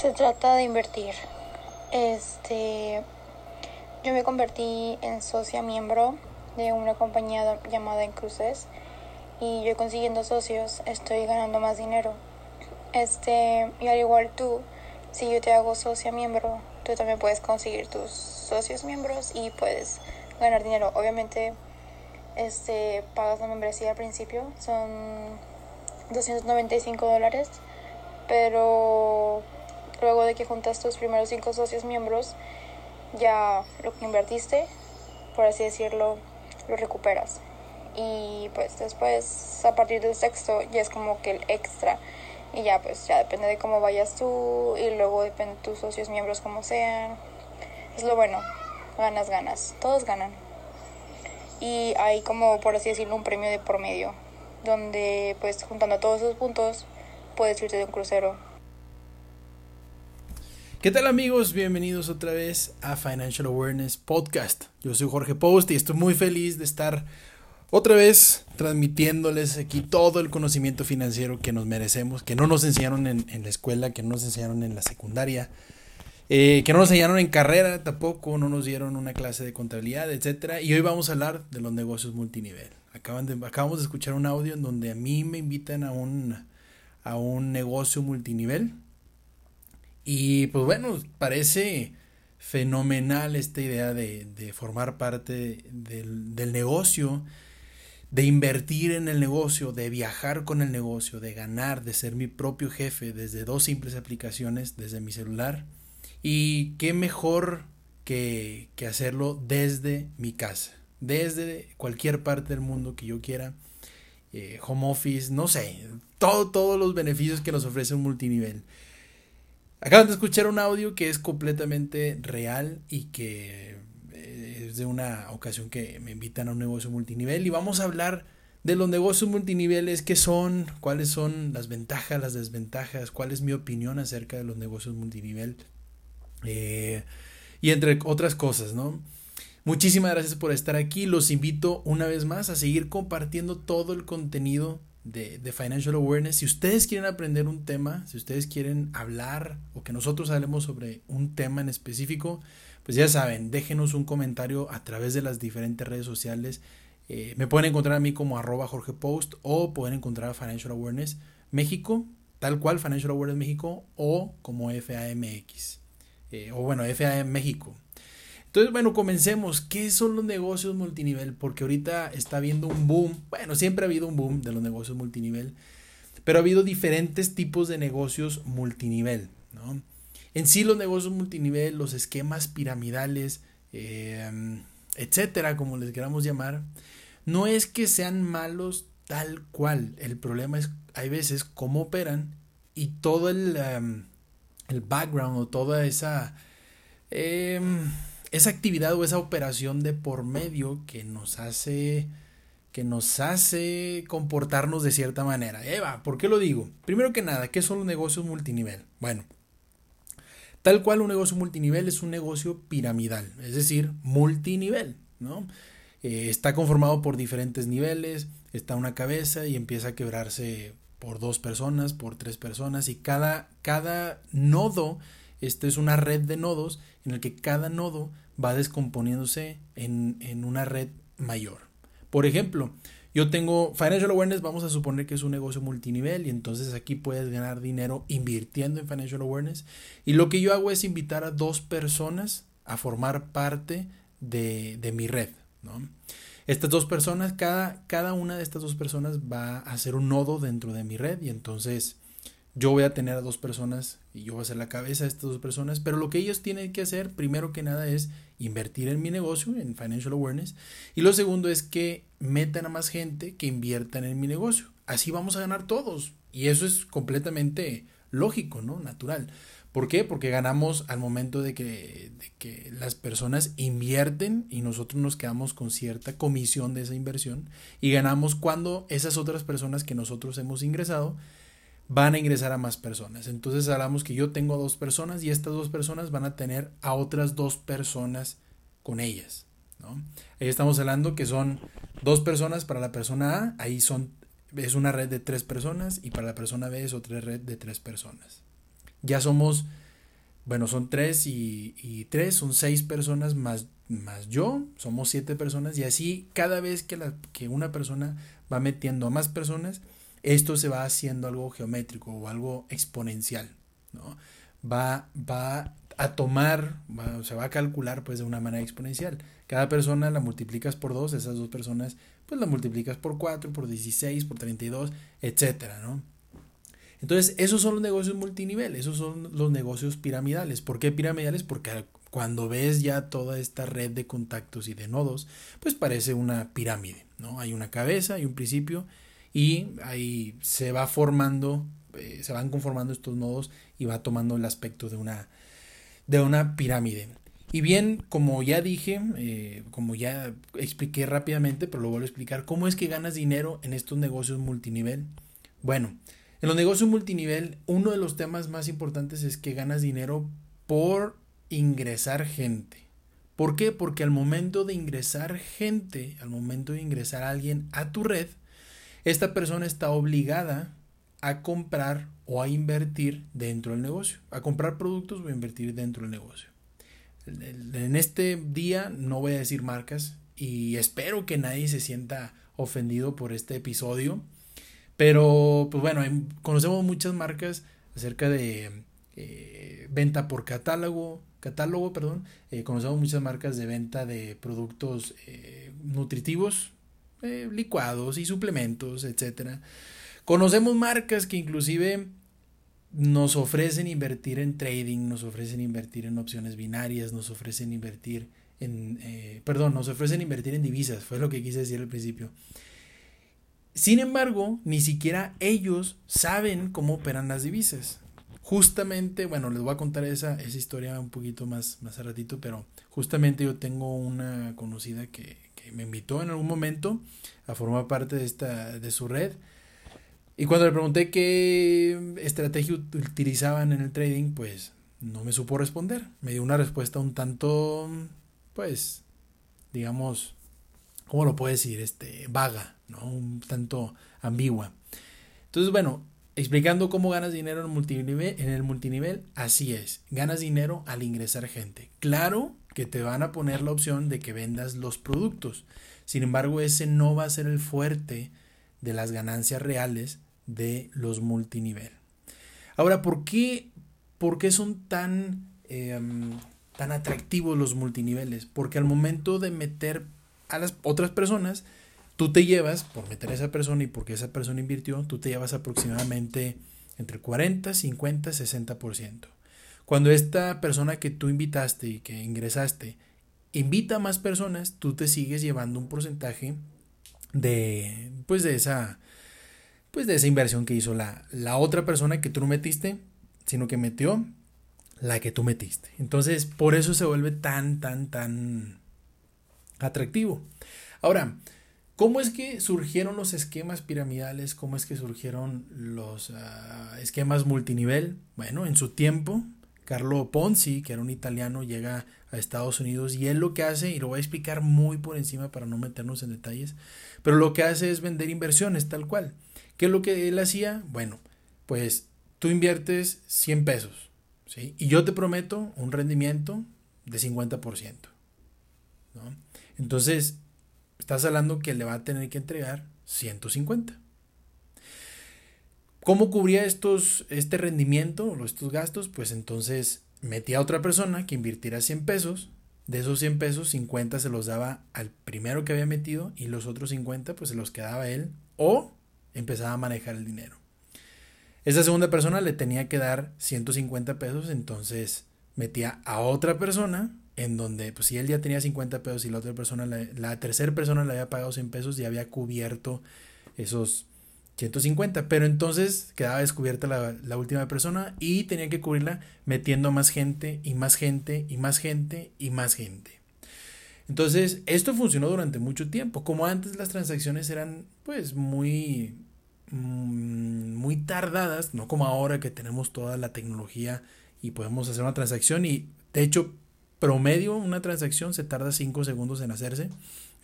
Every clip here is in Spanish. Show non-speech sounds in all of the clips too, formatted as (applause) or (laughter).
Se trata de invertir. Este, yo me convertí en socia miembro de una compañía llamada Cruces y yo consiguiendo socios estoy ganando más dinero. Este, y al igual tú, si yo te hago socia miembro, tú también puedes conseguir tus socios miembros y puedes ganar dinero. Obviamente, este, pagas la membresía al principio, son 295 dólares, pero luego de que juntas tus primeros cinco socios miembros, ya lo que invertiste, por así decirlo, lo recuperas. Y pues después, a partir del sexto, ya es como que el extra. Y ya pues ya depende de cómo vayas tú y luego depende de tus socios miembros como sean. Es lo bueno, ganas, ganas, todos ganan. Y hay como, por así decirlo, un premio de por medio, donde pues juntando todos esos puntos puedes irte de un crucero ¿Qué tal amigos? Bienvenidos otra vez a Financial Awareness Podcast. Yo soy Jorge Post y estoy muy feliz de estar otra vez transmitiéndoles aquí todo el conocimiento financiero que nos merecemos, que no nos enseñaron en, la escuela, que no nos enseñaron en la secundaria, eh, que no nos enseñaron en carrera tampoco, no nos dieron una clase de contabilidad, etc. Y hoy vamos a hablar de los negocios multinivel. Acaban de, acabamos de escuchar un audio en donde a mí me invitan a un, a un negocio multinivel y pues bueno, parece fenomenal esta idea de, formar parte del, del, negocio, de invertir en el negocio, de viajar con el negocio, de ganar, de ser mi propio jefe desde dos simples aplicaciones, desde mi celular. Y qué mejor que, que hacerlo desde mi casa, desde cualquier parte del mundo que yo quiera. Eh, home office, no sé, todo, todos los beneficios que nos ofrece un multinivel. Acaban de escuchar un audio que es completamente real y que eh, es de una ocasión que me invitan a un negocio multinivel y vamos a hablar de los negocios multiniveles, qué son, cuáles son las ventajas, las desventajas, cuál es mi opinión acerca de los negocios multinivel eh, y entre otras cosas, ¿no? Muchísimas gracias por estar aquí. Los invito una vez más a seguir compartiendo todo el contenido de, Financial Awareness. Si ustedes quieren aprender un tema, si ustedes quieren hablar o que nosotros hablemos sobre un tema en específico, pues ya saben, déjenos un comentario a través de las diferentes redes sociales. Eh, me pueden encontrar a mí como arroba Jorge Post o pueden encontrar a Financial Awareness México, tal cual Financial Awareness México o como FAMX. Eh, o bueno, FAM México. Entonces, bueno, comencemos. ¿Qué son los negocios multinivel? Porque ahorita está habiendo un boom. Bueno, siempre ha habido un boom de los negocios multinivel. Pero ha habido diferentes tipos de negocios multinivel, ¿no? En sí, los negocios multinivel, los esquemas piramidales, em, etcétera, como les queramos llamar, no es que sean malos tal cual. El problema es, hay veces, cómo operan y todo el, em, el background o toda esa. Eh, esa actividad o esa operación de por medio que nos hace que nos hace comportarnos de cierta manera. Eva, ¿por qué lo digo? Primero que nada, ¿qué son los negocios multinivel? Bueno, tal cual un negocio multinivel es un negocio piramidal, es decir, multinivel, ¿no? Eh, está conformado por diferentes niveles, está una cabeza y empieza a quebrarse por dos personas, por tres personas y cada, cada nodo esta es una red de nodos en el que cada nodo va descomponiéndose en, una red mayor. Por ejemplo, yo tengo Financial Awareness, vamos a suponer que es un negocio multinivel y entonces aquí puedes ganar dinero invirtiendo en Financial Awareness. Y lo que yo hago es invitar a dos personas a formar parte de, mi red. Estas dos personas, cada, cada una de estas dos personas va a ser un nodo dentro de mi red y entonces yo voy a tener a dos personas y yo voy a ser la cabeza de estas dos personas, pero lo que ellos tienen que hacer, primero que nada, es invertir en mi negocio, en Financial Awareness, y lo segundo es que metan a más gente que inviertan en mi negocio. Así vamos a ganar todos. Y eso es completamente lógico, ¿no? Natural. ¿Por qué? Porque ganamos al momento de que, de que, las personas invierten y nosotros nos quedamos con cierta comisión de esa inversión y ganamos cuando esas otras personas que nosotros hemos ingresado van a ingresar a más personas. Entonces hablamos que yo tengo dos personas y estas dos personas van a tener a otras dos personas con ellas. ¿no? Ahí estamos hablando que son dos personas para la persona A, ahí son, es una red de tres personas y para la persona B es otra red de tres personas. Ya somos bueno, son tres y, tres, son seis personas más, más yo, somos siete personas y así cada vez que, la, que una persona va metiendo a más personas, esto se va haciendo algo geométrico o algo exponencial, ¿no? Va, va a tomar, se va a calcular pues de una manera exponencial. Cada persona la multiplicas por dos, esas dos personas pues la multiplicas por cuatro, por 16, por 32, etcétera, ¿no? Entonces, esos son los negocios multinivel, esos son los negocios piramidales. ¿Por qué piramidales? Porque cuando ves ya toda esta red de contactos y de nodos, pues parece una pirámide, ¿no? Hay una cabeza, hay un principio y ahí se va formando, eh, se van conformando estos nodos y va tomando el aspecto de una, de una pirámide. Y bien, como ya dije, eh, como ya expliqué rápidamente, pero lo vuelvo a explicar, ¿cómo es que ganas dinero en estos negocios multinivel? Bueno, en los negocios multinivel, uno de los temas más importantes es que ganas dinero por ingresar gente. ¿Por qué? Porque al momento de ingresar gente, al momento de ingresar a alguien a tu red, esta persona está obligada a comprar o a invertir dentro del negocio, a comprar productos o a invertir dentro del negocio. En este día no voy a decir marcas y espero que nadie se sienta ofendido por este episodio pero, pues bueno, conocemos muchas marcas acerca de eh, venta por catálogo, catálogo, perdón. Eh, conocemos muchas marcas de venta de productos eh, nutritivos, licuados y suplementos, etcétera. Conocemos marcas que inclusive nos ofrecen invertir en trading, nos ofrecen invertir en opciones binarias, nos ofrecen invertir en, perdón, nos ofrecen invertir en divisas, fue lo que quise decir al principio. Sin embargo, ni siquiera ellos saben cómo operan las divisas. Justamente, bueno, les voy a contar esa, esa historia un poquito más, más a ratito, pero justamente yo tengo una conocida que me invitó en algún momento a formar parte de, esta, de su red. Y cuando le pregunté qué estrategia utilizaban en el trading, pues no me supo responder. Me dio una respuesta un tanto, pues, digamos, ¿cómo lo puedo decir? Este, vaga, ¿no? Un tanto ambigua. Entonces, bueno, explicando cómo ganas dinero en el multinivel, en el multinivel, así es, ganas dinero al ingresar gente. Claro que te van a poner la opción de que vendas los productos. Sin embargo, ese no va a ser el fuerte de las ganancias reales de los multinivel. Ahora, ¿por qué, por qué son tan, em, tan atractivos los multiniveles? Porque al momento de meter a las otras personas, tú te llevas, por meter a esa persona y porque esa persona invirtió, tú te llevas aproximadamente entre 40, 50, 60%. Cuando esta persona que tú invitaste y que ingresaste invita a más personas, tú te sigues llevando un porcentaje de pues de esa pues de esa inversión que hizo la, la otra persona que tú no metiste, sino que metió la que tú metiste. Entonces, por eso se vuelve tan tan tan atractivo. Ahora, ¿cómo es que surgieron los esquemas piramidales? ¿Cómo es que surgieron los ah, esquemas multinivel? Bueno, en su tiempo, Carlo Ponzi, que era un italiano, llega a Estados Unidos y él lo que hace, y lo voy a explicar muy por encima para no meternos en detalles, pero lo que hace es vender inversiones tal cual. ¿Qué es lo que él hacía? Bueno, pues tú inviertes 100 pesos, ¿sí? Y yo te prometo un rendimiento de 50%, ¿no? Entonces, estás hablando que le va a tener que entregar 150. ¿Cómo cubría estos, este rendimiento o estos gastos? Pues entonces metía a otra persona que invirtiera 100 pesos. De esos 100 pesos, 50 se los daba al primero que había metido y los otros 50 pues se los quedaba él o empezaba a manejar el dinero. Esa segunda persona le tenía que dar 150 pesos, entonces metía a otra persona en donde, pues si él ya tenía 50 pesos y la otra persona, la, tercera persona le había pagado 100 pesos y había cubierto esos 150, pero entonces quedaba descubierta la, última persona y tenía que cubrirla metiendo más gente y más gente y más gente y más gente. Entonces, esto funcionó durante mucho tiempo. Como antes las transacciones eran pues muy mm, muy tardadas, no como ahora que tenemos toda la tecnología y podemos hacer una transacción y de hecho promedio una transacción se tarda 5 segundos en hacerse.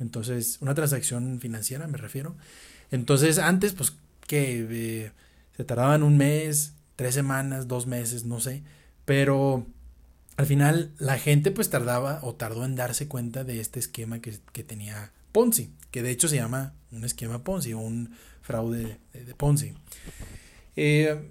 Entonces, una transacción financiera me refiero. Entonces, antes, pues, que eh, se tardaban un mes, tres semanas, dos meses, no sé. Pero al final la gente pues tardaba o tardó en darse cuenta de este esquema que, tenía Ponzi, que de hecho se llama un esquema Ponzi o un fraude de, Ponzi. Eh,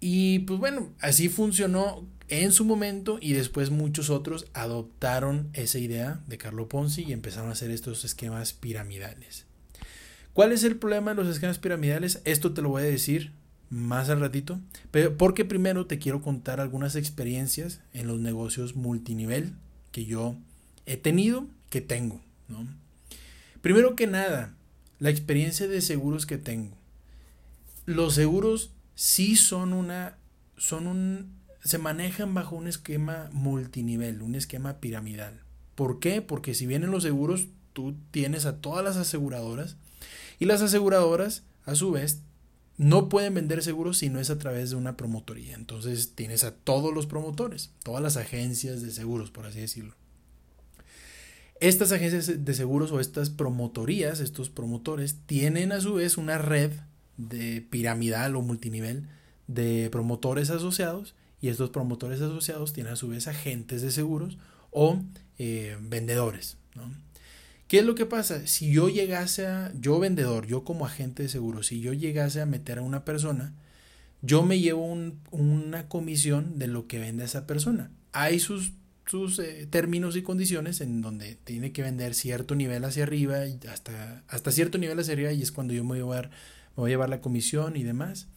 y pues bueno, así funcionó en su momento y después muchos otros adoptaron esa idea de Carlo Ponzi y empezaron a hacer estos esquemas piramidales. ¿Cuál es el problema de los esquemas piramidales? Esto te lo voy a decir más al ratito, pero porque primero te quiero contar algunas experiencias en los negocios multinivel que yo he tenido, que tengo, Primero que nada, la experiencia de seguros que tengo. Los seguros sí son una son un se manejan bajo un esquema multinivel, un esquema piramidal. ¿Por qué? Porque si vienen los seguros, tú tienes a todas las aseguradoras y las aseguradoras a su vez no pueden vender seguros si no es a través de una promotoría. Entonces tienes a todos los promotores, todas las agencias de seguros, por así decirlo. Estas agencias de seguros o estas promotorías, estos promotores, tienen a su vez una red de piramidal o multinivel de promotores asociados y estos promotores asociados tienen a su vez agentes de seguros o eh, vendedores. ¿Qué es lo que pasa? Si yo llegase a, yo vendedor, yo como agente de seguros, si yo llegase a meter a una persona, yo me llevo una comisión de lo que vende esa persona. Hay sus, sus eh, términos y condiciones en donde tiene que vender cierto nivel hacia arriba, y hasta, hasta cierto nivel hacia arriba, y es cuando yo voy a llevar, me voy a llevar la comisión y demás.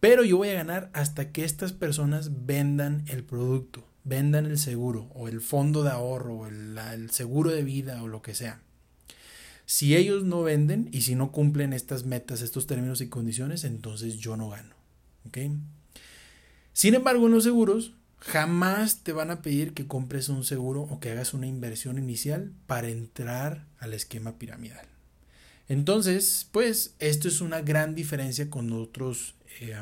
Pero yo voy a ganar hasta que estas personas vendan el producto vendan el seguro o el fondo de ahorro o el, seguro de vida o lo que sea. Si ellos no venden y si no cumplen estas metas, estos términos y condiciones, entonces yo no gano. Sin embargo, en los seguros jamás te van a pedir que compres un seguro o que hagas una inversión inicial para entrar al esquema piramidal. Entonces, pues esto es una gran diferencia con otros eh,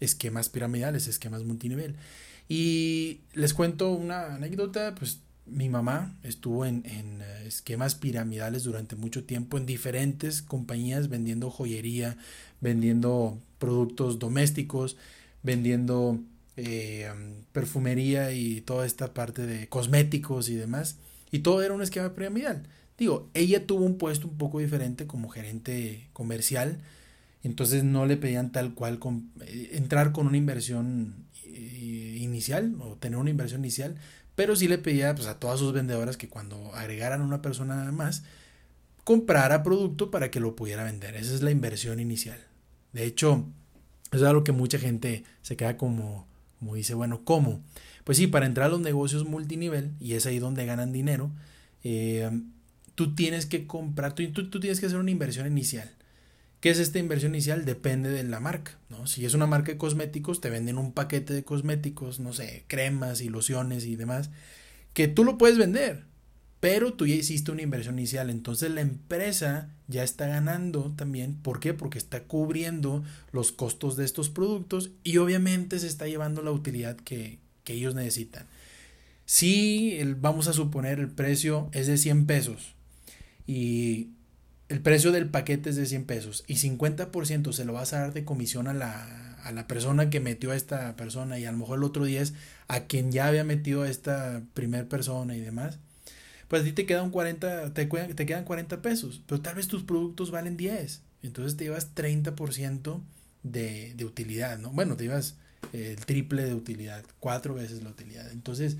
esquemas piramidales, esquemas multinivel. Y les cuento una anécdota, pues mi mamá estuvo en, eh, esquemas piramidales durante mucho tiempo en diferentes compañías vendiendo joyería, vendiendo productos domésticos, vendiendo eh, perfumería y toda esta parte de cosméticos y demás. Y todo era un esquema piramidal. Digo, ella tuvo un puesto un poco diferente como gerente comercial, entonces no le pedían tal cual eh, entrar con una inversión inicial o tener una inversión inicial, pero sí le pedía pues, a todas sus vendedoras que cuando agregaran una persona más, comprara producto para que lo pudiera vender. Esa es la inversión inicial. De hecho, es algo que mucha gente se queda como, como dice, bueno, ¿cómo? Pues sí, para entrar a los negocios multinivel, y es ahí donde ganan dinero, eh, tú tienes que comprar, tú, tú, tienes que hacer una inversión inicial. ¿Qué es esta inversión inicial? Depende de la marca, ¿no? Si es una marca de cosméticos, te venden un paquete de cosméticos, no sé, cremas y lociones y demás, que tú lo puedes vender, pero tú ya hiciste una inversión inicial, entonces la empresa ya está ganando también, ¿por qué? Porque está cubriendo los costos de estos productos y obviamente se está llevando la utilidad que, que ellos necesitan. Si vamos a suponer el precio es de 100 pesos y el precio del paquete es de 100 pesos y 50% se lo vas a dar de comisión a la, a la persona que metió a esta persona y a lo mejor el otro 10 a quien ya había metido a esta primer persona y demás, pues a ti te quedan 40, te, te quedan 40 pesos, pero tal vez tus productos valen 10, entonces te llevas 30% de, de utilidad, ¿no? Bueno, te llevas el triple de utilidad, cuatro veces la utilidad. Entonces,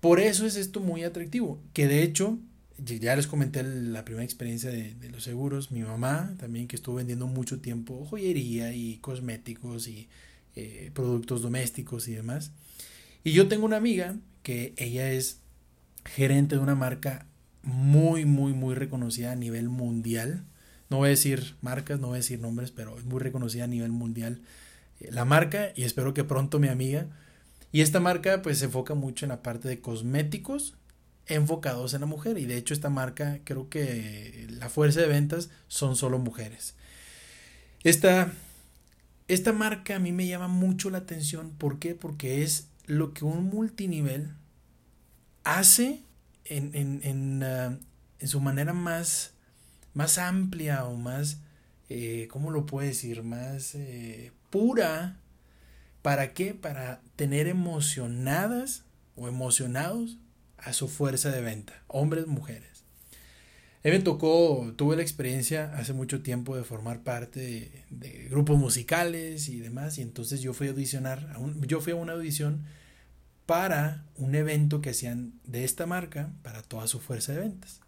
por eso es esto muy atractivo, que de hecho ya les comenté la primera experiencia de, los seguros. Mi mamá también que estuvo vendiendo mucho tiempo joyería y cosméticos y eh, productos domésticos y demás. Y yo tengo una amiga que ella es gerente de una marca muy, muy, muy reconocida a nivel mundial. No voy a decir marcas, no voy a decir nombres, pero es muy reconocida a nivel mundial eh, la marca y espero que pronto mi amiga. Y esta marca pues se enfoca mucho en la parte de cosméticos enfocados en la mujer. Y de hecho esta marca creo que la fuerza de ventas son solo mujeres. Esta, esta marca a mí me llama mucho la atención. ¿Por qué? Porque es lo que un multinivel hace en, en, en, ah, en su manera más, más amplia o más, eh, ¿cómo lo puedo decir? Más eh, pura. ¿Para qué? Para tener emocionadas o emocionados a su fuerza de venta, hombres, mujeres. A me tocó, tuve la experiencia hace mucho tiempo de formar parte de, grupos musicales y demás, y entonces yo fui a audicionar, yo fui a una audición para un evento que hacían de esta marca para toda su fuerza de ventas.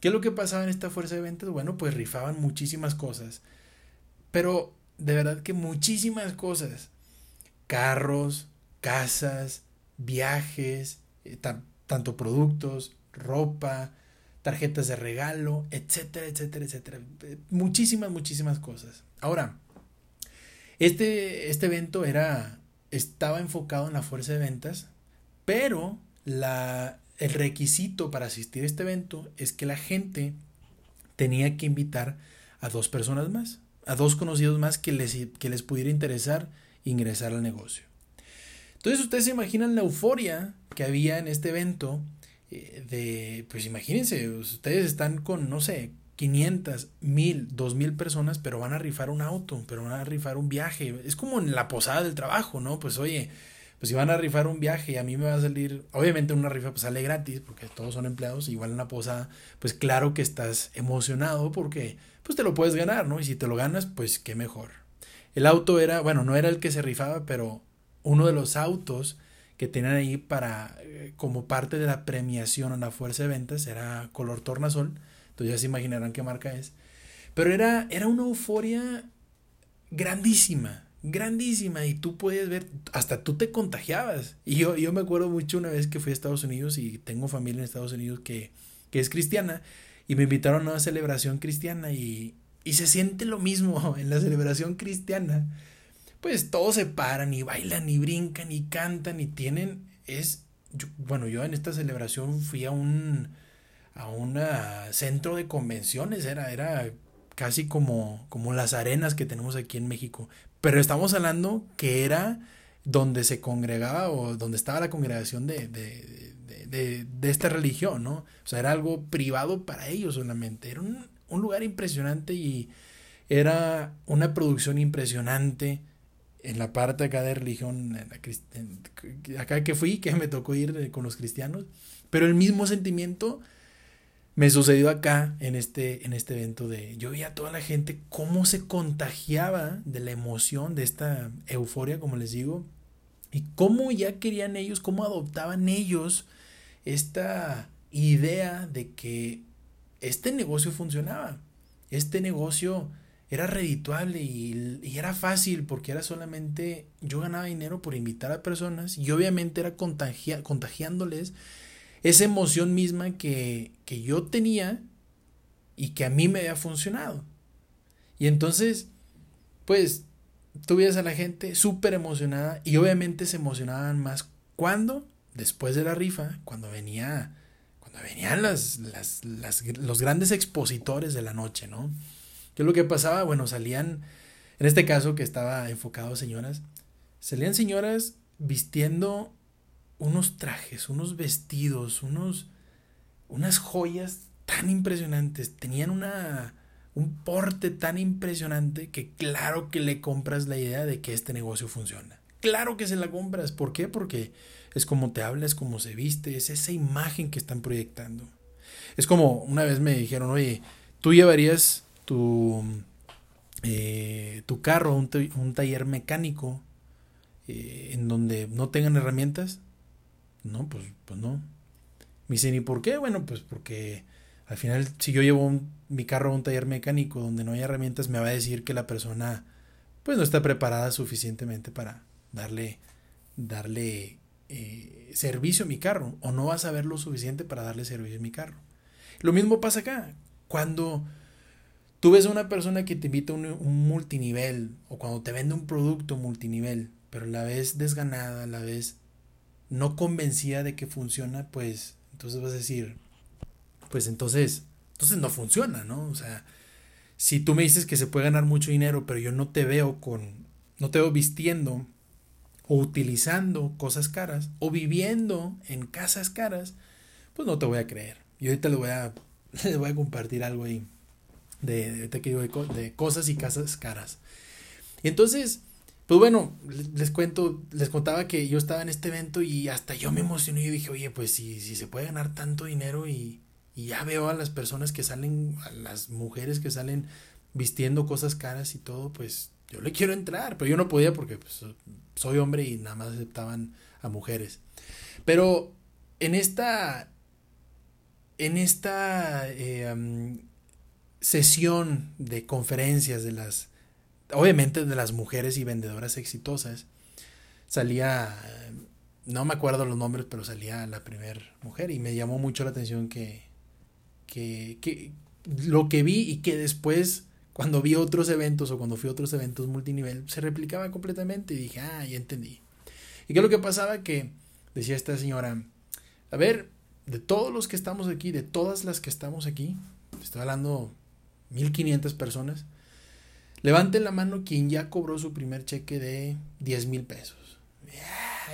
¿Qué es lo que pasaba en esta fuerza de ventas? Bueno, pues rifaban muchísimas cosas, pero de verdad que muchísimas cosas. Carros, casas, viajes, eh, tanto productos, ropa, tarjetas de regalo, etcétera, etcétera, etcétera. Muchísimas, muchísimas cosas. Ahora, este, este evento era, estaba enfocado en la fuerza de ventas, pero la, el requisito para asistir a este evento es que la gente tenía que invitar a dos personas más, a dos conocidos más que les, que les pudiera interesar ingresar al negocio. Entonces ustedes se imaginan la euforia que había en este evento eh, de, pues imagínense, ustedes están con, no sé, 500, 1000, 2000 personas, pero van a rifar un auto, pero van a rifar un viaje. Es como en la posada del trabajo, ¿no? Pues oye, pues si van a rifar un viaje y a mí me va a salir, obviamente una rifa pues sale gratis porque todos son empleados, igual en la posada, pues claro que estás emocionado porque pues te lo puedes ganar, ¿no? Y si te lo ganas, pues qué mejor. El auto era, bueno, no era el que se rifaba, pero uno de los autos que tenían ahí para, eh, como parte de la premiación a la fuerza de ventas, era color tornasol, entonces ya se imaginarán qué marca es, pero era, era una euforia grandísima, grandísima, y tú puedes ver, hasta tú te contagiabas, y yo, yo me acuerdo mucho una vez que fui a Estados Unidos y tengo familia en Estados Unidos que, que es cristiana, y me invitaron a una celebración cristiana y, y se siente lo mismo (laughs) en la celebración cristiana pues todos se paran y bailan y brincan y cantan y tienen, es, bueno, yo en esta celebración fui a un, a centro de convenciones, era, era casi como, como las arenas que tenemos aquí en México, pero estamos hablando que era donde se congregaba o donde estaba la congregación de, de, de, de esta religión, ¿no? O sea, era algo privado para ellos solamente, era un, un lugar impresionante y era una producción impresionante en la parte acá de religión, acá que fui, que me tocó ir eh, con los cristianos, pero el mismo sentimiento me sucedió acá en este, en este evento de, yo veía a toda la gente cómo se contagiaba de la emoción, de esta euforia, como les digo, y cómo ya querían ellos, cómo adoptaban ellos esta idea de que este negocio funcionaba, este negocio era redituable y, era fácil porque era solamente yo ganaba dinero por invitar a personas y obviamente era contagiándoles esa emoción misma que, que yo tenía y que a mí me había funcionado. Y entonces, pues, tú a la gente súper emocionada y obviamente se emocionaban más cuando, después de la rifa, cuando venía, cuando venían las, las, las, los grandes expositores de la noche, ¿no? ¿Qué es lo que pasaba? Bueno, salían, en este caso que estaba enfocado a señoras, salían señoras vistiendo unos trajes, unos vestidos, unos, unas joyas tan impresionantes, tenían una, un porte tan impresionante que claro que le compras la idea de que este negocio funciona. Claro que se la compras. ¿Por qué? Porque es como te habla, es como se viste, es esa imagen que están proyectando. Es como una vez me dijeron, oye, tú llevarías tu, eh, tu carro, un, un taller mecánico eh, en donde no tengan herramientas? No, pues, pues no. Me dicen, ¿y por qué? Bueno, pues porque al final si yo llevo mi carro a un taller mecánico donde no hay herramientas, me va a decir que la persona pues no está preparada suficientemente para darle, darle eh, servicio a mi carro o no va a saber lo suficiente para darle servicio a mi carro. Lo mismo pasa acá. Cuando Tú ves a una persona que te invita a un, multinivel o cuando te vende un producto multinivel, pero la ves desganada, la ves no convencida de que funciona, pues entonces vas a decir, pues entonces, entonces no funciona, ¿no? O sea, si tú me dices que se puede ganar mucho dinero, pero yo no te veo con, no te veo vistiendo o utilizando cosas caras o viviendo en casas caras, pues no te voy a creer. Y ahorita le voy a, (laughs) le voy a compartir algo ahí de, de, cosas y casas caras. Y entonces, Pues bueno, les cuento, les contaba que yo estaba en este evento y hasta yo me emocioné y dije, oye, pues si, si se puede ganar tanto dinero y, y ya veo a las personas que salen, a las mujeres que salen vistiendo cosas caras y todo, pues yo le quiero entrar, pero yo no podía porque pues, soy hombre y nada más aceptaban a mujeres. Pero en esta, en esta eh, sesión de conferencias de las, obviamente de las mujeres y vendedoras exitosas, salía, no me acuerdo los nombres, pero salía la primera mujer y me llamó mucho la atención que, que, que lo que vi y que después cuando vi otros eventos o cuando fui a otros eventos multinivel, se replicaba completamente y dije, ah, ya entendí. ¿Y qué es lo que pasaba? Que decía esta señora, a ver, de todos los que estamos aquí, de todas las que estamos aquí, estoy hablando 1500 personas, levanten la mano quien ya cobró su primer cheque de 10 mil pesos.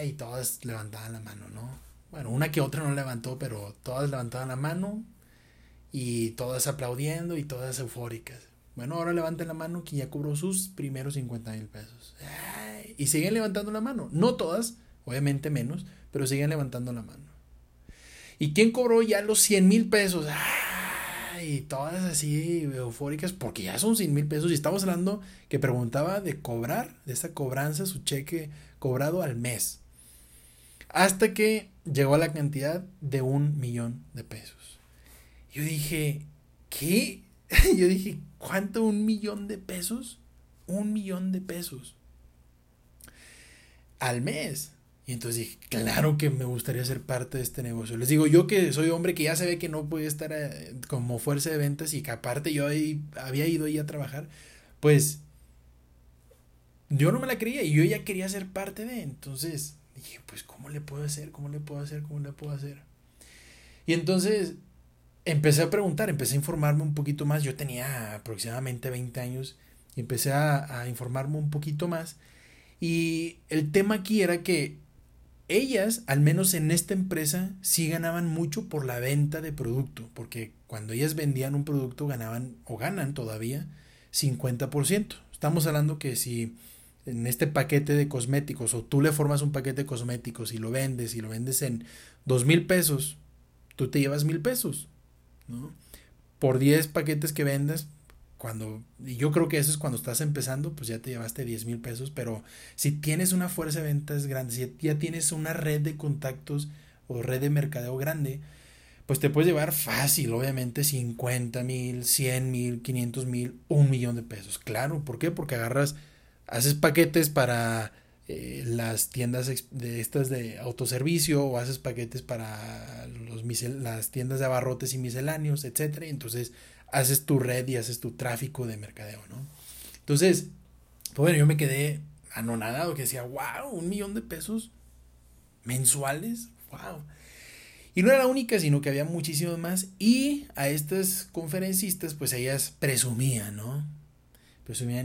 Y todas levantaban la mano, ¿no? Bueno, una que otra no levantó, pero todas levantaban la mano y todas aplaudiendo y todas eufóricas. Bueno, ahora levanten la mano que ya cobró sus primeros 50 mil pesos. y siguen levantando la mano. No todas, obviamente menos, pero siguen levantando la mano. ¿Y quién cobró ya los 100 mil pesos? Y todas así eufóricas, porque ya son 100 mil pesos. Y estamos hablando que preguntaba de cobrar, de esa cobranza, su cheque cobrado al mes. Hasta que llegó a la cantidad de un millón de pesos. Yo dije, ¿qué? (laughs) Yo dije, ¿cuánto? ¿Un millón de pesos? Un millón de pesos. Al mes. Y entonces dije, claro que me gustaría ser parte de este negocio. Les digo, yo que soy hombre que ya se ve que no puede estar eh, como fuerza de ventas y que aparte yo ahí, había ido ahí a trabajar, pues yo no me la creía y yo ya quería ser parte de. Entonces dije, pues ¿cómo le puedo hacer? ¿Cómo le puedo hacer? ¿Cómo le puedo hacer? Y entonces empecé a preguntar, empecé a informarme un poquito más. Yo tenía aproximadamente 20 años y empecé a, informarme un poquito más. Y el tema aquí era que ellas, al menos en esta empresa, sí ganaban mucho por la venta de producto, porque cuando ellas vendían un producto ganaban o ganan todavía 50%. Estamos hablando que si en este paquete de cosméticos o tú le formas un paquete de cosméticos y lo vendes y lo vendes en dos mil pesos, tú te llevas mil pesos. Por 10 paquetes que vendas, cuando, y yo creo que eso es cuando estás empezando, pues ya te llevaste 10 mil pesos, pero si tienes una fuerza de ventas grande, si ya tienes una red de contactos o red de mercadeo grande, pues te puedes llevar fácil, obviamente, 50 mil, 100 mil, 500 mil, un millón de pesos. Claro, ¿por qué? Porque agarras, haces paquetes para eh, las tiendas de estas de autoservicio o haces paquetes para los las tiendas de abarrotes y misceláneos, etcétera, entonces haces tu red y haces tu tráfico de mercadeo, ¿no? Entonces, pues bueno, yo me quedé anonadado que decía, wow, un millón de pesos mensuales, wow. Y no era la única, sino que había muchísimos más. Y a estas conferencistas, pues ellas presumían, ¿no?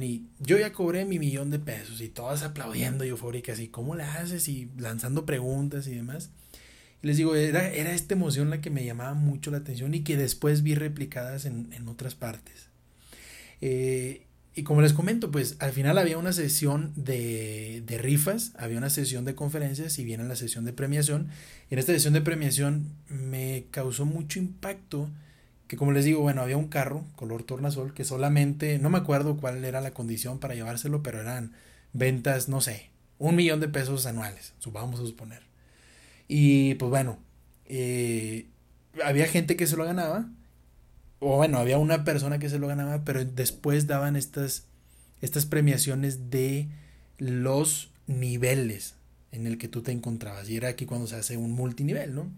y yo ya cobré mi millón de pesos y todas aplaudiendo y eufóricas y cómo le haces y lanzando preguntas y demás. Les digo, era, era esta emoción la que me llamaba mucho la atención y que después vi replicadas en, otras partes. Eh, y como les comento, pues al final había una sesión de, de, rifas, había una sesión de conferencias y viene la sesión de premiación. Y en esta sesión de premiación me causó mucho impacto que como les digo, bueno, había un carro color tornasol que solamente, no me acuerdo cuál era la condición para llevárselo, pero eran ventas, no sé, un millón de pesos anuales, vamos a suponer. Y pues bueno, eh, había gente que se lo ganaba, o bueno, había una persona que se lo ganaba, pero después daban estas, estas premiaciones de los niveles en el que tú te encontrabas. Y era aquí cuando se hace un multinivel, ¿no?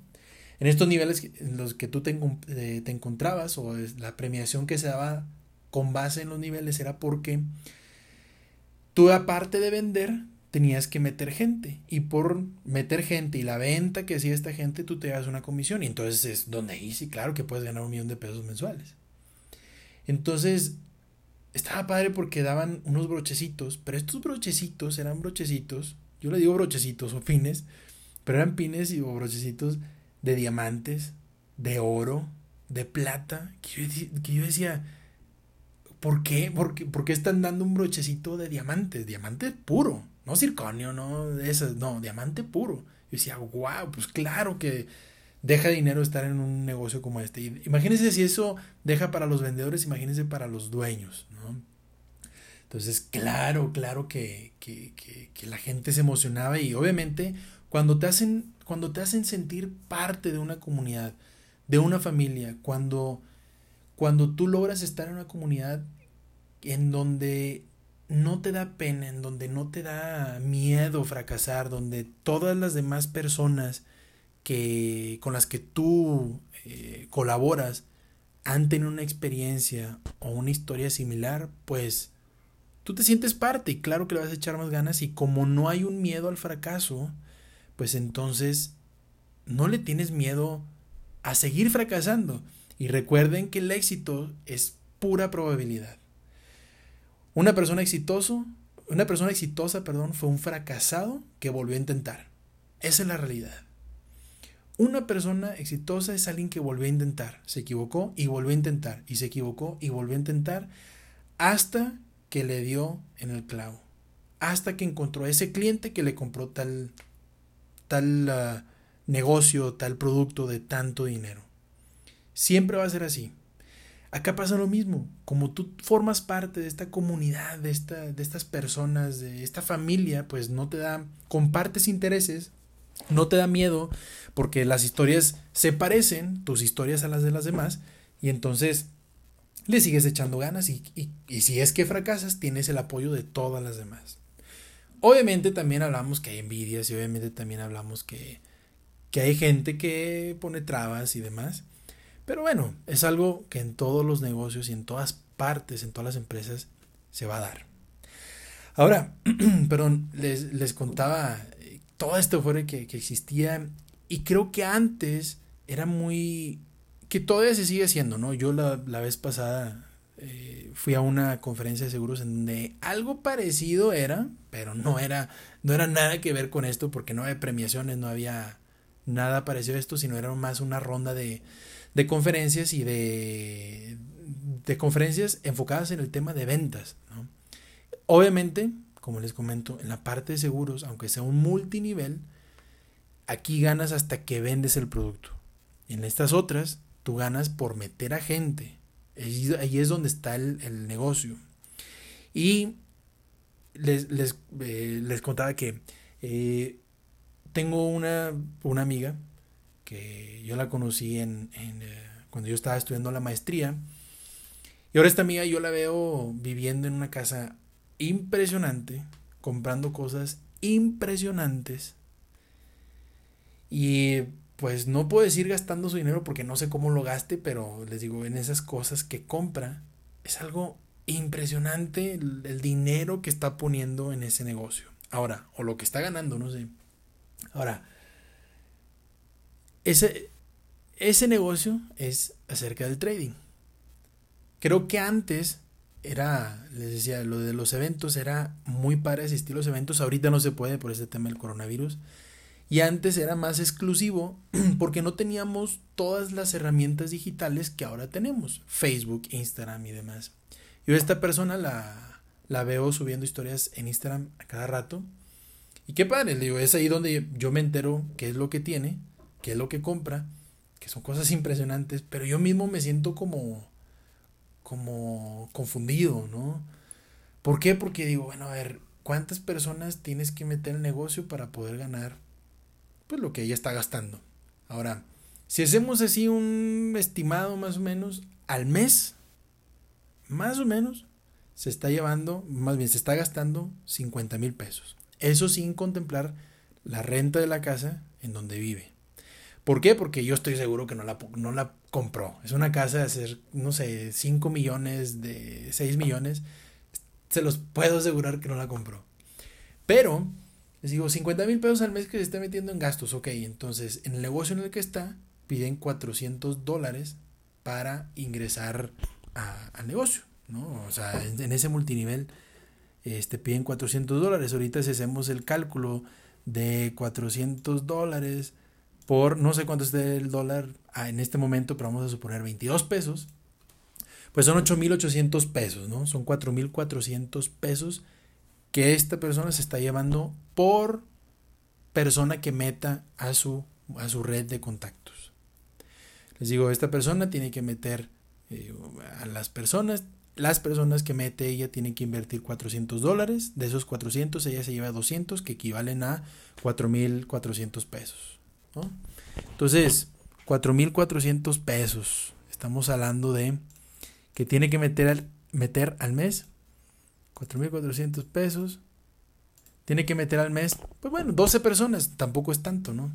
En estos niveles en los que tú te, eh, te encontrabas o la premiación que se daba con base en los niveles era porque tú aparte de vender tenías que meter gente. Y por meter gente y la venta que hacía esta gente tú te das una comisión. Y entonces es donde ahí sí claro que puedes ganar un millón de pesos mensuales. Entonces estaba padre porque daban unos brochecitos pero estos brochecitos eran brochecitos yo le digo brochecitos o pines pero eran pines y brochecitos de diamantes, de oro, de plata, que yo, decía, ¿por qué? ¿Por qué, por qué están dando un brochecito de diamantes? Diamante puro, no circonio, no, eso, no, diamante puro. Yo decía, wow, pues claro que deja dinero estar en un negocio como este. imagínense si eso deja para los vendedores, imagínense para los dueños, ¿no? Entonces, claro, claro que, que, que, la gente se emocionaba y obviamente cuando te hacen, cuando te hacen sentir parte de una comunidad, de una familia, cuando, cuando tú logras estar en una comunidad en donde no te da pena, en donde no te da miedo fracasar, donde todas las demás personas que, con las que tú eh, colaboras han tenido una experiencia o una historia similar, pues tú te sientes parte y claro que le vas a echar más ganas y como no hay un miedo al fracaso, pues entonces no le tienes miedo a seguir fracasando. Y recuerden que el éxito es pura probabilidad. Una persona exitoso, una persona exitosa, perdón, fue un fracasado que volvió a intentar. Esa es la realidad. Una persona exitosa es alguien que volvió a intentar, se equivocó y volvió a intentar, y se equivocó y volvió a intentar, hasta que le dio en el clavo, hasta que encontró a ese cliente que le compró tal, tal ah, negocio, tal producto de tanto dinero. Siempre va a ser así. Acá pasa lo mismo, como tú formas parte de esta comunidad, de, esta, de estas personas, de esta familia, pues no te da, compartes intereses, no te da miedo porque las historias se parecen, tus historias a las de las demás, y entonces le sigues echando ganas y, si es que fracasas, tienes el apoyo de todas las demás. Obviamente también hablamos que hay envidias y obviamente también hablamos que, que hay gente que pone trabas y demás. Pero bueno, es algo que en todos los negocios y en todas partes, en todas las empresas, se va a dar. Ahora, (clears throat) perdón, les, les contaba toda esta euforia que, que existía y creo que antes era muy... que todavía se sigue haciendo, ¿no? Yo la, la vez pasada eh, fui a una conferencia de seguros en donde algo parecido era, pero no era, no era nada que ver con esto porque no había premiaciones, no había nada parecido a esto, sino era más una ronda de, de conferencias y de, de conferencias enfocadas en el tema de ventas. ¿no? Obviamente como les comento, en la parte de seguros, aunque sea un multinivel, aquí ganas hasta que vendes el producto. En estas otras, tú ganas por meter a gente. Ahí, es donde está el, negocio. Y les, les, eh, contaba que eh, tengo una, una, amiga que yo la conocí en, eh, cuando yo estaba estudiando la maestría. Y ahora esta amiga yo la veo viviendo en una casa impresionante, comprando cosas impresionantes. Y pues no puedo decir gastando su dinero porque no sé cómo lo gaste, pero les digo, en esas cosas que compra, es algo impresionante el, dinero que está poniendo en ese negocio. Ahora, o lo que está ganando, no sé. Ahora, ese, ese negocio es acerca del trading. Creo que antes era, les decía, lo de los eventos era muy para asistir a los eventos. Ahorita no se puede por este tema del coronavirus. Y antes era más exclusivo (clears throat) porque no teníamos todas las herramientas digitales que ahora tenemos. Facebook, Instagram y demás. Yo esta persona la, la veo subiendo historias en Instagram a cada rato. Y qué padre, le digo, es ahí donde yo me entero qué es lo que tiene, qué es lo que compra, que son cosas impresionantes, pero yo mismo me siento como como confundido, ¿no? ¿Por qué? Porque digo, bueno, a ver, ¿cuántas personas tienes que meter el negocio para poder ganar pues lo que ella está gastando? Ahora, si hacemos así un estimado más o menos al mes, más o menos, se está llevando, más bien se está gastando 50 mil pesos. Eso sin contemplar la renta de la casa en donde vive. ¿Por qué? Porque yo estoy seguro que no la, no la compró. Es una casa de hacer, no sé, 5 millones, de 6 millones. Se los puedo asegurar que no la compró. Pero, les digo, 50 mil pesos al mes que se está metiendo en gastos. Ok, entonces, en el negocio en el que está, piden 400 dólares para ingresar al negocio. ¿no? O sea, en, ese multinivel este, piden 400 dólares. Ahorita si hacemos el cálculo de 400 dólares por no sé cuánto esté el dólar en este momento, pero vamos a suponer 22 pesos, pues son 8.800 pesos, ¿no? Son 4.400 pesos que esta persona se está llevando por persona que meta a su, a su red de contactos. Les digo, esta persona tiene que meter eh, a las personas, las personas que mete ella tienen que invertir 400 dólares, de esos 400 ella se lleva 200 que equivalen a 4.400 pesos. ¿No? Entonces, 4.400 pesos, estamos hablando de que tiene que meter al, meter al mes 4.400 pesos. Tiene que meter al mes, pues bueno, 12 personas, tampoco es tanto, ¿no?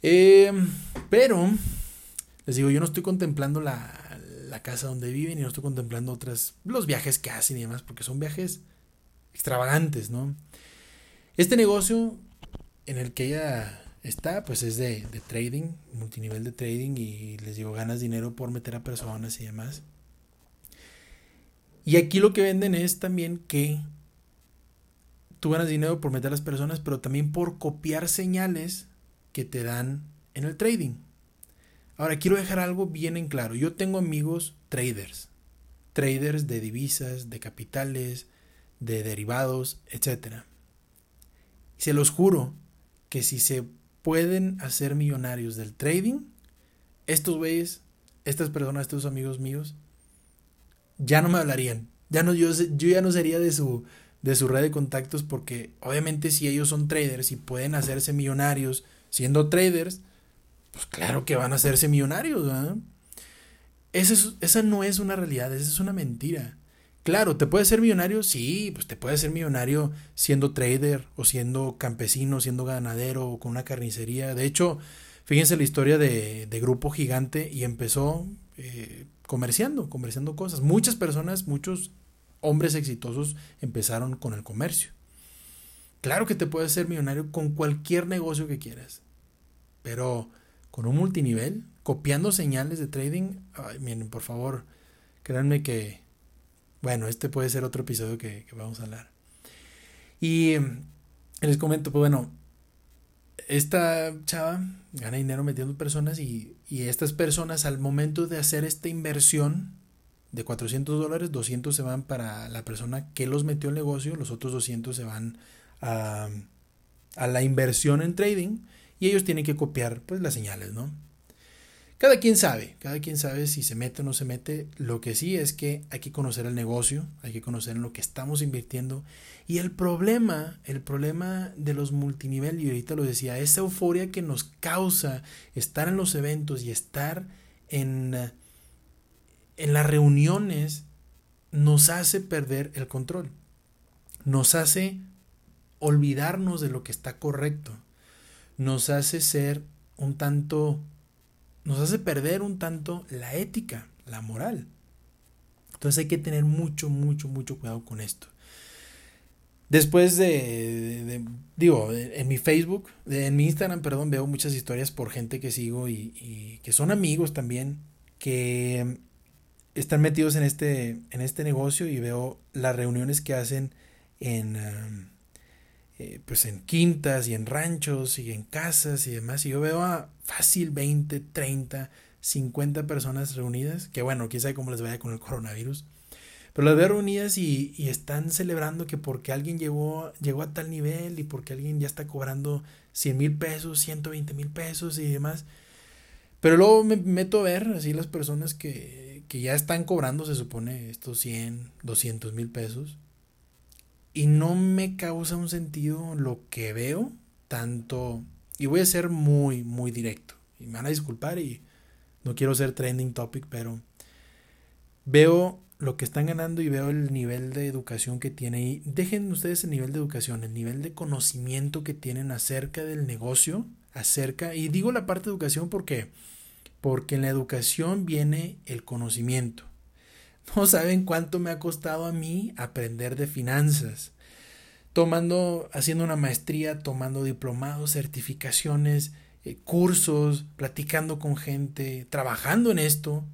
Eh, pero, les digo, yo no estoy contemplando la, la casa donde viven y no estoy contemplando otras, los viajes que hacen y demás, porque son viajes extravagantes, ¿no? Este negocio en el que ella está, pues es de, de trading, multinivel de trading y les digo, ganas dinero por meter a personas y demás. Y aquí lo que venden es también que tú ganas dinero por meter a las personas, pero también por copiar señales que te dan en el trading. Ahora, quiero dejar algo bien en claro. Yo tengo amigos traders, traders de divisas, de capitales, de derivados, etc. Se los juro que si se pueden hacer millonarios del trading, estos güeyes, estas personas, estos amigos míos, ya no me hablarían. Ya no, yo, yo ya no sería de su, de su red de contactos porque obviamente si ellos son traders y pueden hacerse millonarios siendo traders, pues claro que van a hacerse millonarios. Esa, esa no es una realidad, esa es una mentira. Claro, ¿te puedes ser millonario? Sí, pues te puedes ser millonario siendo trader o siendo campesino, siendo ganadero o con una carnicería. De hecho, fíjense la historia de, de Grupo Gigante y empezó eh, comerciando, comerciando cosas. Muchas personas, muchos hombres exitosos empezaron con el comercio. Claro que te puedes ser millonario con cualquier negocio que quieras, pero con un multinivel, copiando señales de trading, ay, miren, por favor, créanme que, bueno, este puede ser otro episodio que, que vamos a hablar. Y les comento, pues bueno, esta chava gana dinero metiendo personas y, y, estas personas al momento de hacer esta inversión de 400 dólares, 200 se van para la persona que los metió al negocio, los otros 200 se van a, a la inversión en trading y ellos tienen que copiar pues las señales, ¿no? Cada quien sabe, cada quien sabe si se mete o no se mete. Lo que sí es que hay que conocer el negocio, hay que conocer en lo que estamos invirtiendo. Y el problema, el problema de los multinivel, y ahorita lo decía, esa euforia que nos causa estar en los eventos y estar en, en las reuniones, nos hace perder el control. Nos hace olvidarnos de lo que está correcto. Nos hace ser un tanto nos hace perder un tanto la ética, la moral. Entonces hay que tener mucho, mucho, mucho cuidado con esto. Después de, digo, en mi Facebook, en mi Instagram, perdón, veo muchas historias por gente que sigo y, que son amigos también, que están metidos en este, en este negocio y veo las reuniones que hacen en, um, eh, pues en quintas y en ranchos y en casas y demás. Y yo veo a fácil 20, 30, 50 personas reunidas, que bueno, quién sabe cómo les vaya con el coronavirus. Pero las veo reunidas y, y, están celebrando que porque alguien llegó, llegó a tal nivel y porque alguien ya está cobrando 100 mil pesos, 120 mil pesos y demás. Pero luego me meto a ver así las personas que, que ya están cobrando, se supone, estos 100, 200 mil pesos y no me causa un sentido lo que veo, tanto, y voy a ser muy, muy directo, y me van a disculpar y no quiero ser trending topic, pero veo lo que están ganando y veo el nivel de educación que tiene y dejen ustedes el nivel de educación, el nivel de conocimiento que tienen acerca del negocio, acerca, y digo la parte de educación porque, porque en la educación viene el conocimiento. (laughs) No saben cuánto me ha costado a mí aprender de finanzas. Tomando, haciendo una maestría, tomando diplomados, certificaciones, eh, cursos, platicando con gente, trabajando en esto.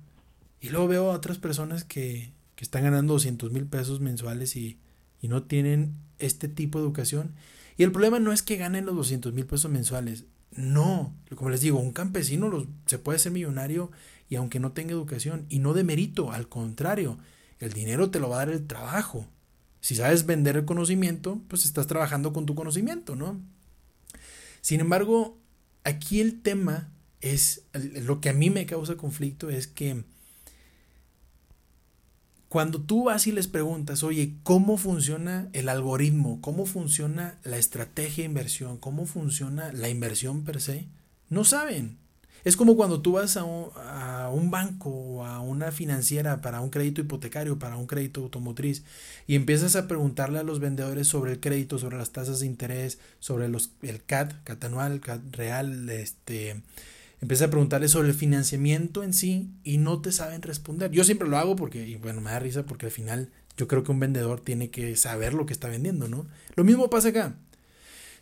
Y luego veo a otras personas que, que están ganando 200 mil pesos mensuales y, y no tienen este tipo de educación. Y el problema no es que ganen los 200 mil pesos mensuales. No, como les digo, un campesino los, se puede ser millonario y aunque no tenga educación, y no de mérito, al contrario, el dinero te lo va a dar el trabajo. Si sabes vender el conocimiento, pues estás trabajando con tu conocimiento, ¿no? Sin embargo, aquí el tema es, lo que a mí me causa conflicto es que cuando tú vas y les preguntas, oye, ¿cómo funciona el algoritmo? ¿Cómo funciona la estrategia de inversión? ¿Cómo funciona la inversión per se? No saben. Es como cuando tú vas a un, banco o a una financiera para un crédito hipotecario, para un crédito automotriz, y empiezas a preguntarle a los vendedores sobre el crédito, sobre las tasas de interés, sobre los, el CAT, CAT anual, CAT real, este, empiezas a preguntarles sobre el financiamiento en sí y no te saben responder. Yo siempre lo hago porque, y bueno, me da risa porque al final yo creo que un vendedor tiene que saber lo que está vendiendo, ¿no? Lo mismo pasa acá.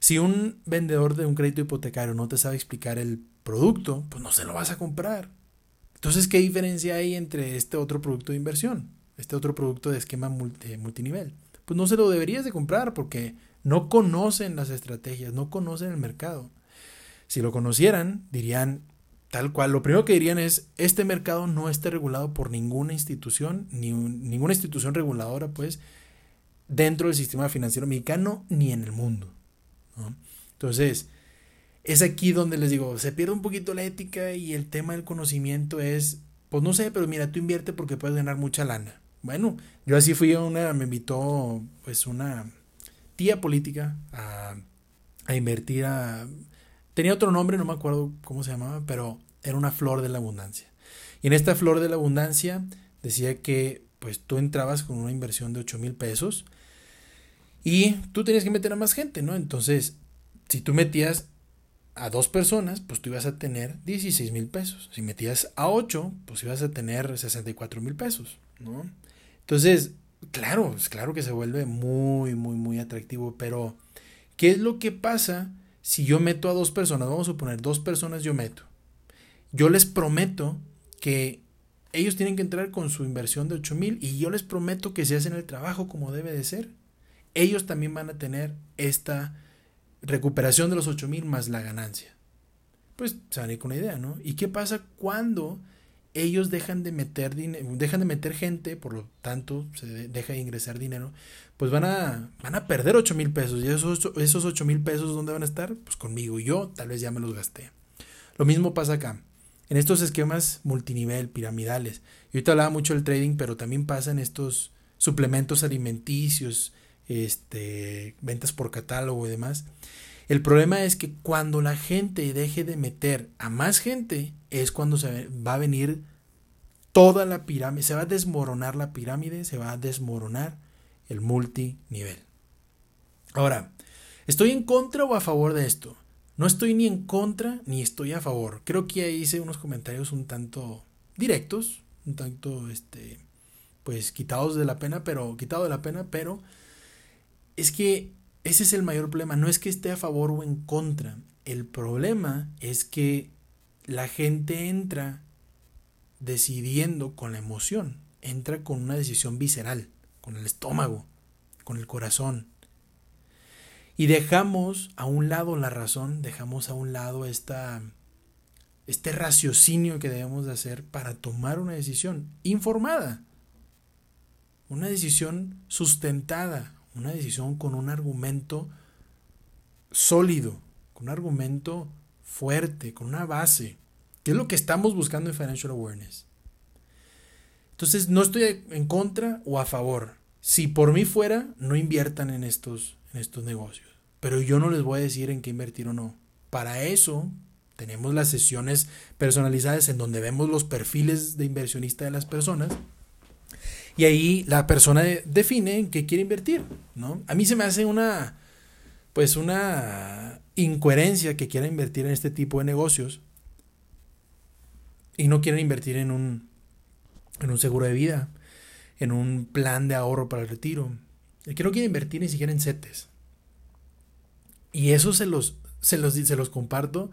Si un vendedor de un crédito hipotecario no te sabe explicar el producto, pues no se lo vas a comprar. Entonces, ¿qué diferencia hay entre este otro producto de inversión? Este otro producto de esquema multinivel. Pues no se lo deberías de comprar porque no conocen las estrategias, no conocen el mercado. Si lo conocieran, dirían tal cual. Lo primero que dirían es, este mercado no está regulado por ninguna institución, ni ninguna institución reguladora, pues, dentro del sistema financiero mexicano ni en el mundo. Entonces, es aquí donde les digo, se pierde un poquito la ética y el tema del conocimiento es, pues no sé, pero mira, tú invierte porque puedes ganar mucha lana. Bueno, yo así fui a una, me invitó pues una tía política a, a invertir a... Tenía otro nombre, no me acuerdo cómo se llamaba, pero era una flor de la abundancia. Y en esta flor de la abundancia decía que pues tú entrabas con una inversión de 8 mil pesos y tú tenías que meter a más gente, ¿no? Entonces, si tú metías a dos personas, pues tú ibas a tener 16 mil pesos. Si metías a ocho, pues ibas a tener 64 mil pesos, ¿no? Entonces, claro, es claro que se vuelve muy, muy, muy atractivo, pero ¿qué es lo que pasa si yo meto a dos personas? Vamos a suponer, dos personas yo meto. Yo les prometo que ellos tienen que entrar con su inversión de 8 mil y yo les prometo que si hacen el trabajo como debe de ser, ellos también van a tener esta recuperación de los 8 mil más la ganancia. Pues se van a ir con una idea, ¿no? ¿Y qué pasa cuando ellos dejan de meter dejan de meter gente, por lo tanto se deja de ingresar dinero, pues van a, van a perder 8 mil pesos. ¿Y esos, esos 8 mil pesos dónde van a estar? Pues conmigo. Yo tal vez ya me los gasté. Lo mismo pasa acá. En estos esquemas multinivel, piramidales. Y ahorita hablaba mucho del trading, pero también pasa en estos suplementos alimenticios, este, ventas por catálogo y demás. El problema es que cuando la gente deje de meter a más gente, es cuando se va a venir toda la pirámide, se va a desmoronar la pirámide, se va a desmoronar el multinivel. Ahora, ¿estoy en contra o a favor de esto? No estoy ni en contra ni estoy a favor. Creo que ahí hice unos comentarios un tanto directos, un tanto este pues quitados de la pena, pero quitado de la pena, pero es que ese es el mayor problema. No es que esté a favor o en contra. El problema es que la gente entra decidiendo con la emoción. Entra con una decisión visceral, con el estómago, con el corazón. Y dejamos a un lado la razón, dejamos a un lado esta, este raciocinio que debemos de hacer para tomar una decisión informada. Una decisión sustentada, una decisión con un argumento sólido, con un argumento fuerte, con una base, que es lo que estamos buscando en Financial Awareness. Entonces, no estoy en contra o a favor. Si por mí fuera, no inviertan en estos, en estos negocios. Pero yo no les voy a decir en qué invertir o no. Para eso tenemos las sesiones personalizadas en donde vemos los perfiles de inversionista de las personas y ahí la persona define en qué quiere invertir, ¿no? A mí se me hace una, pues una incoherencia que quiera invertir en este tipo de negocios y no quieren invertir en un, en un seguro de vida, en un plan de ahorro para el retiro. El que no quiere invertir ni siquiera en CETES. Y eso se los, se los, se los comparto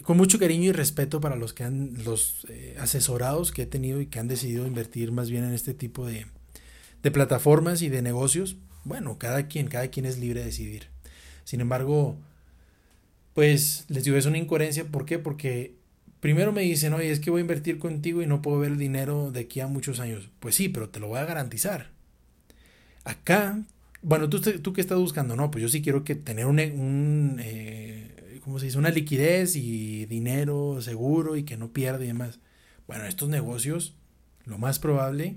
con mucho cariño y respeto para los que han, los eh, asesorados que he tenido y que han decidido invertir más bien en este tipo de, de plataformas y de negocios. Bueno, cada quien, cada quien es libre de decidir. Sin embargo, pues les digo, es una incoherencia. ¿Por qué? Porque primero me dicen, oye, es que voy a invertir contigo y no puedo ver el dinero de aquí a muchos años. Pues sí, pero te lo voy a garantizar. Acá, bueno, tú, tú qué estás buscando, no, pues yo sí quiero que tener un, eh, ¿cómo se dice? Una liquidez y dinero seguro y que no pierda y demás. Bueno, estos negocios, lo más probable,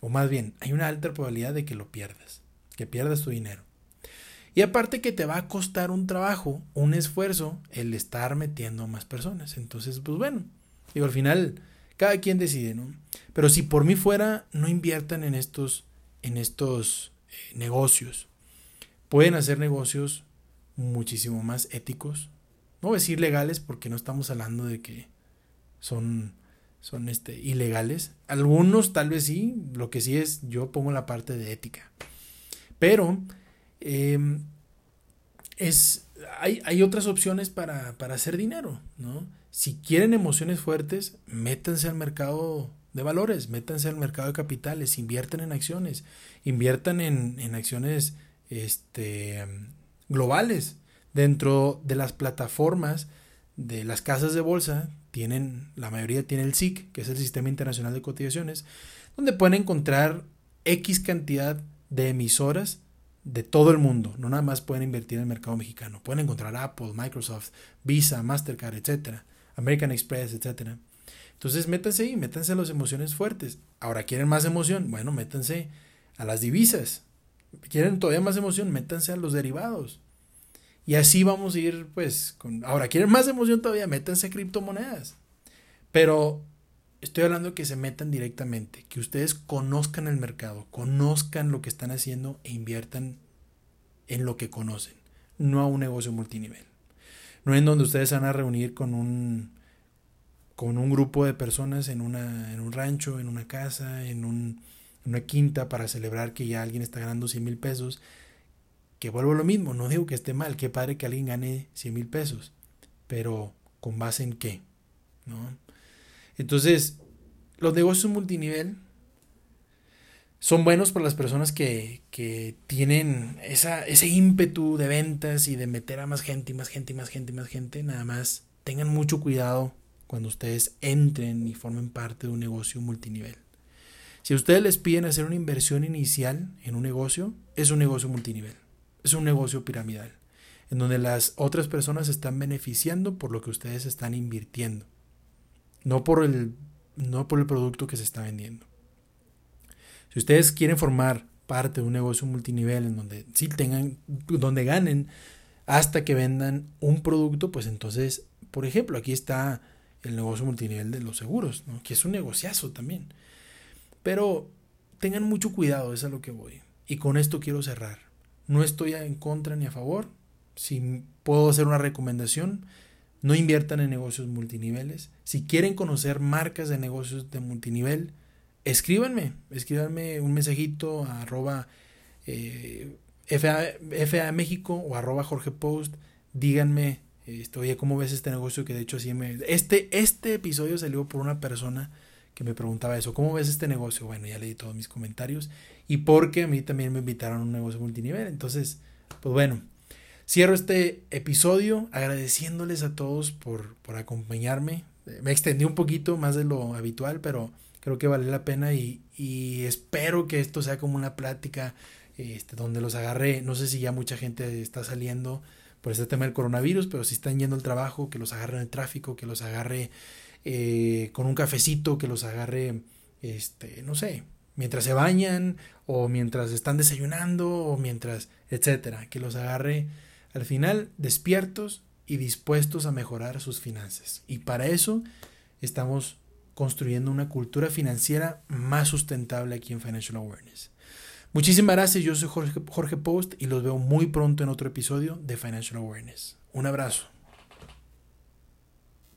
o más bien, hay una alta probabilidad de que lo pierdas, que pierdas tu dinero. Y aparte que te va a costar un trabajo, un esfuerzo, el estar metiendo a más personas. Entonces, pues bueno, digo, al final, cada quien decide, ¿no? Pero si por mí fuera, no inviertan en estos, en estos eh, negocios. Pueden hacer negocios muchísimo más éticos. No decir legales porque no estamos hablando de que son, son este, ilegales. Algunos tal vez sí, lo que sí es, yo pongo la parte de ética. Pero Em, es, hay, hay, otras opciones para, hacer dinero, ¿no? Si quieren emociones fuertes, métanse al mercado de valores, métanse al mercado de capitales, inviertan en acciones, inviertan en, en acciones este, globales. Dentro de las plataformas de las casas de bolsa, tienen, la mayoría tiene el SIC, que es el Sistema Internacional de Cotizaciones, donde pueden encontrar X cantidad de emisoras de todo el mundo, no nada más pueden invertir en el mercado mexicano, pueden encontrar Apple, Microsoft, Visa, Mastercard, etcétera, American Express, etcétera. Entonces métanse ahí, métanse a las emociones fuertes. Ahora quieren más emoción, bueno, métanse a las divisas. Quieren todavía más emoción, métanse a los derivados. Y así vamos a ir, pues, con... Ahora, quieren más emoción todavía, métanse a criptomonedas. Pero Estoy hablando que se metan directamente, que ustedes conozcan el mercado, conozcan lo que están haciendo e inviertan en lo que conocen, no a un negocio multinivel. No en donde ustedes van a reunir con un con un grupo de personas en, una, en un rancho, en una casa, en un, una quinta para celebrar que ya alguien está ganando 100 mil pesos. Que vuelvo lo mismo, no digo que esté mal, qué padre que alguien gane 100 mil pesos, pero ¿con base en qué? ¿No? Entonces, los negocios multinivel son buenos para las personas que, que tienen esa, ese ímpetu de ventas y de meter a más gente y más gente y más gente y más gente. Nada más tengan mucho cuidado cuando ustedes entren y formen parte de un negocio multinivel. Si ustedes les piden hacer una inversión inicial en un negocio, es un negocio multinivel, es un negocio piramidal, en donde las otras personas están beneficiando por lo que ustedes están invirtiendo no por el, no por el producto que se está vendiendo. Si ustedes quieren formar parte de un negocio multinivel en donde sí tengan, donde ganen hasta que vendan un producto, pues entonces, por ejemplo, aquí está el negocio multinivel de los seguros, que es un negociazo también. Pero tengan mucho cuidado, es a lo que voy. Y con esto quiero cerrar. No estoy en contra ni a favor. Si puedo hacer una recomendación, no inviertan en negocios multiniveles. Si quieren conocer marcas de negocios de multinivel, escríbanme, escríbanme un mensajito a arroba eh, FA, México o arroba Jorge Post. Díganme, este, oye, ¿cómo ves este negocio? Que de hecho así me... Este, este episodio salió por una persona que me preguntaba eso, ¿cómo ves este negocio? Bueno, ya leí todos mis comentarios y porque a mí también me invitaron a un negocio multinivel. Entonces, pues bueno, Cierro este episodio agradeciéndoles a todos por, acompañarme. Me extendí un poquito más de lo habitual, pero creo que vale la pena y, espero que esto sea como una plática este, donde los agarre. No sé si ya mucha gente está saliendo por este tema del coronavirus, pero si están yendo al trabajo, que los agarre en el tráfico, que los agarre eh, con un cafecito, que los agarre, este, no sé, mientras se bañan o mientras están desayunando o mientras, etcétera, que los agarre al final despiertos y dispuestos a mejorar sus finanzas. Y para eso estamos construyendo una cultura financiera más sustentable aquí en Financial Awareness. Muchísimas gracias, yo soy Jorge, Jorge Post y los veo muy pronto en otro episodio de Financial Awareness. Un abrazo.